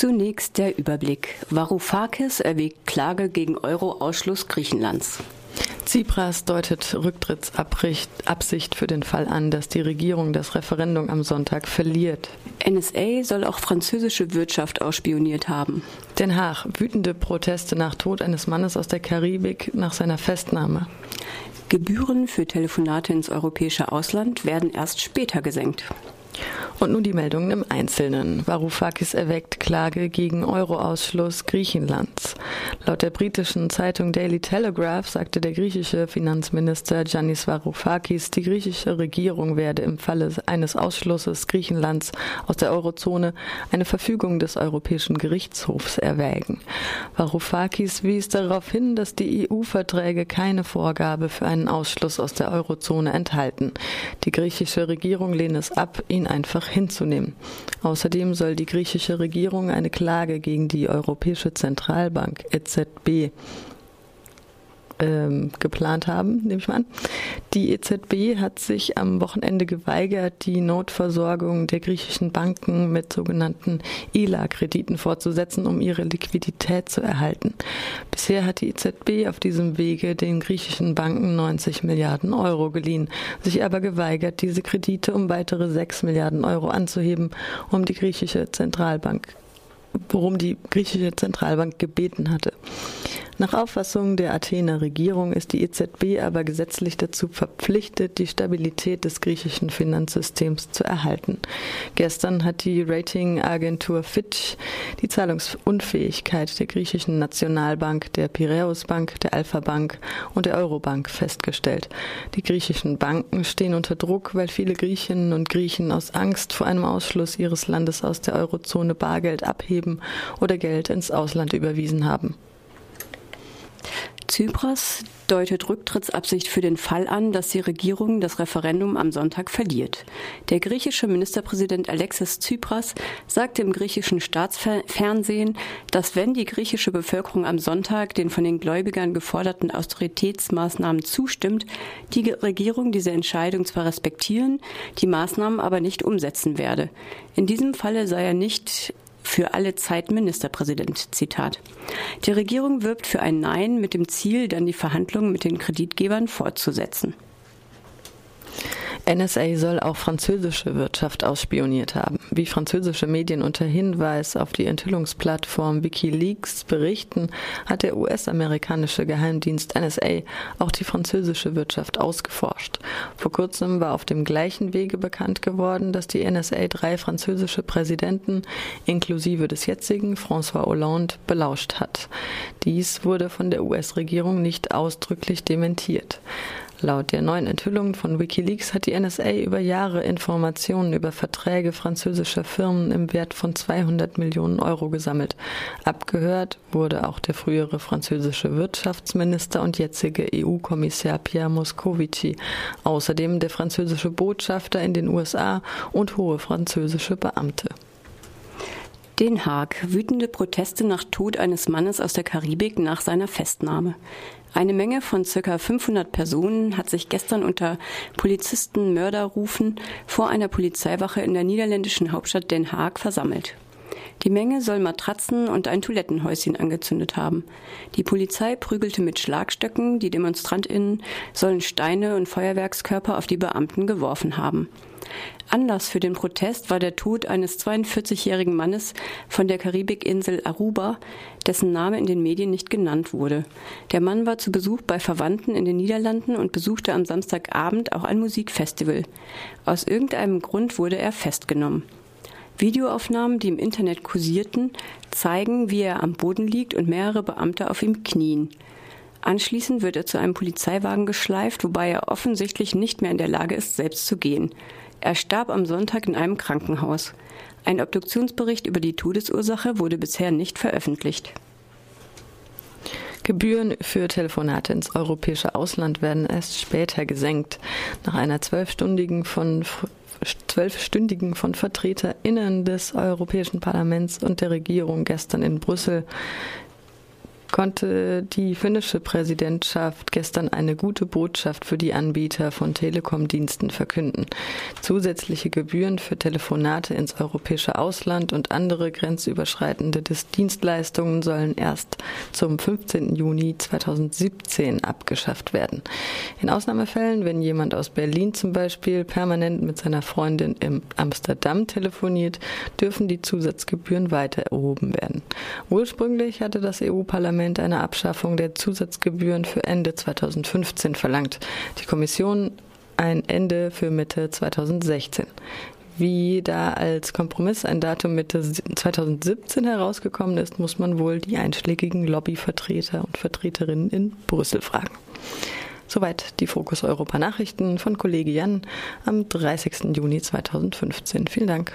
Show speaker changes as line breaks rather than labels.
Zunächst der Überblick. Varoufakis erwägt Klage gegen Euro-Ausschluss Griechenlands.
Tsipras deutet Rücktrittsabsicht für den Fall an, dass die Regierung das Referendum am Sonntag verliert.
NSA soll auch französische Wirtschaft ausspioniert haben.
Den Haag. Wütende Proteste nach Tod eines Mannes aus der Karibik nach seiner Festnahme.
Gebühren für Telefonate ins europäische Ausland werden erst später gesenkt.
Und nun die Meldungen im Einzelnen. Varoufakis erweckt Klage gegen Euroausschluss Griechenlands. Laut der britischen Zeitung Daily Telegraph sagte der griechische Finanzminister Giannis Varoufakis, die griechische Regierung werde im Falle eines Ausschlusses Griechenlands aus der Eurozone eine Verfügung des Europäischen Gerichtshofs erwägen. Varoufakis wies darauf hin, dass die EU-Verträge keine Vorgabe für einen Ausschluss aus der Eurozone enthalten. Die griechische Regierung lehne es ab, ihn einfach hinzunehmen. Außerdem soll die griechische Regierung eine Klage gegen die Europäische Zentralbank EZB ähm, geplant haben, nehme ich mal an. Die EZB hat sich am Wochenende geweigert, die Notversorgung der griechischen Banken mit sogenannten ELA-Krediten fortzusetzen, um ihre Liquidität zu erhalten. Bisher hat die EZB auf diesem Wege den griechischen Banken 90 Milliarden Euro geliehen, sich aber geweigert, diese Kredite um weitere 6 Milliarden Euro anzuheben, um die griechische Zentralbank worum die griechische Zentralbank gebeten hatte. Nach Auffassung der Athener Regierung ist die EZB aber gesetzlich dazu verpflichtet, die Stabilität des griechischen Finanzsystems zu erhalten. Gestern hat die Ratingagentur Fitch die Zahlungsunfähigkeit der griechischen Nationalbank, der Piraeus Bank, der Alpha Bank und der Eurobank festgestellt. Die griechischen Banken stehen unter Druck, weil viele Griechinnen und Griechen aus Angst vor einem Ausschluss ihres Landes aus der Eurozone Bargeld abheben oder Geld ins Ausland überwiesen haben.
Tsipras deutet Rücktrittsabsicht für den Fall an, dass die Regierung das Referendum am Sonntag verliert. Der griechische Ministerpräsident Alexis Tsipras sagte im griechischen Staatsfernsehen, dass wenn die griechische Bevölkerung am Sonntag den von den Gläubigern geforderten Austeritätsmaßnahmen zustimmt, die Regierung diese Entscheidung zwar respektieren, die Maßnahmen aber nicht umsetzen werde. In diesem Falle sei er nicht für alle Zeit Ministerpräsident. Zitat. Die Regierung wirbt für ein Nein mit dem Ziel, dann die Verhandlungen mit den Kreditgebern fortzusetzen.
NSA soll auch französische Wirtschaft ausspioniert haben. Wie französische Medien unter Hinweis auf die Enthüllungsplattform Wikileaks berichten, hat der US-amerikanische Geheimdienst NSA auch die französische Wirtschaft ausgeforscht. Vor kurzem war auf dem gleichen Wege bekannt geworden, dass die NSA drei französische Präsidenten inklusive des jetzigen François Hollande belauscht hat. Dies wurde von der US-Regierung nicht ausdrücklich dementiert. Laut der neuen Enthüllung von Wikileaks hat die NSA über Jahre Informationen über Verträge französischer Firmen im Wert von 200 Millionen Euro gesammelt. Abgehört wurde auch der frühere französische Wirtschaftsminister und jetzige EU-Kommissar Pierre Moscovici, außerdem der französische Botschafter in den USA und hohe französische Beamte.
Den Haag. Wütende Proteste nach Tod eines Mannes aus der Karibik nach seiner Festnahme. Eine Menge von circa 500 Personen hat sich gestern unter Polizisten Mörderrufen vor einer Polizeiwache in der niederländischen Hauptstadt Den Haag versammelt. Die Menge soll Matratzen und ein Toilettenhäuschen angezündet haben. Die Polizei prügelte mit Schlagstöcken, die Demonstrantinnen sollen Steine und Feuerwerkskörper auf die Beamten geworfen haben. Anlass für den Protest war der Tod eines 42-jährigen Mannes von der Karibikinsel Aruba, dessen Name in den Medien nicht genannt wurde. Der Mann war zu Besuch bei Verwandten in den Niederlanden und besuchte am Samstagabend auch ein Musikfestival. Aus irgendeinem Grund wurde er festgenommen. Videoaufnahmen, die im Internet kursierten, zeigen, wie er am Boden liegt und mehrere Beamte auf ihm knien. Anschließend wird er zu einem Polizeiwagen geschleift, wobei er offensichtlich nicht mehr in der Lage ist, selbst zu gehen. Er starb am Sonntag in einem Krankenhaus. Ein Obduktionsbericht über die Todesursache wurde bisher nicht veröffentlicht.
Gebühren für Telefonate ins europäische Ausland werden erst später gesenkt. Nach einer zwölfstündigen von zwölfstündigen von VertreterInnen des Europäischen Parlaments und der Regierung gestern in Brüssel konnte die finnische Präsidentschaft gestern eine gute Botschaft für die Anbieter von Telekom-Diensten verkünden. Zusätzliche Gebühren für Telefonate ins europäische Ausland und andere grenzüberschreitende Dienstleistungen sollen erst zum 15. Juni 2017 abgeschafft werden. In Ausnahmefällen, wenn jemand aus Berlin zum Beispiel permanent mit seiner Freundin im Amsterdam telefoniert, dürfen die Zusatzgebühren weiter erhoben werden. Ursprünglich hatte das EU-Parlament eine Abschaffung der Zusatzgebühren für Ende 2015 verlangt. Die Kommission ein Ende für Mitte 2016 wie da als Kompromiss ein Datum Mitte 2017 herausgekommen ist, muss man wohl die einschlägigen Lobbyvertreter und Vertreterinnen in Brüssel fragen. Soweit die Fokus Europa Nachrichten von Kollege Jan am 30. Juni 2015. Vielen Dank.